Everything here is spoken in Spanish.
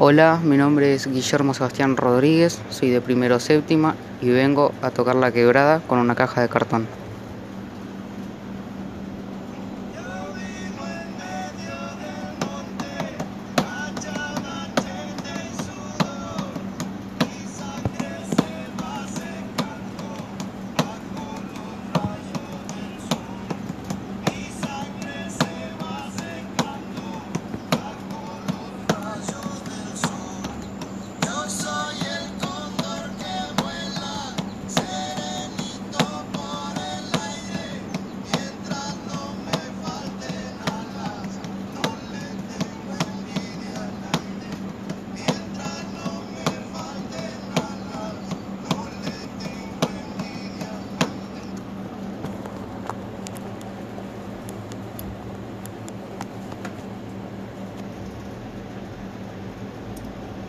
Hola, mi nombre es Guillermo Sebastián Rodríguez, soy de primero séptima y vengo a tocar la quebrada con una caja de cartón.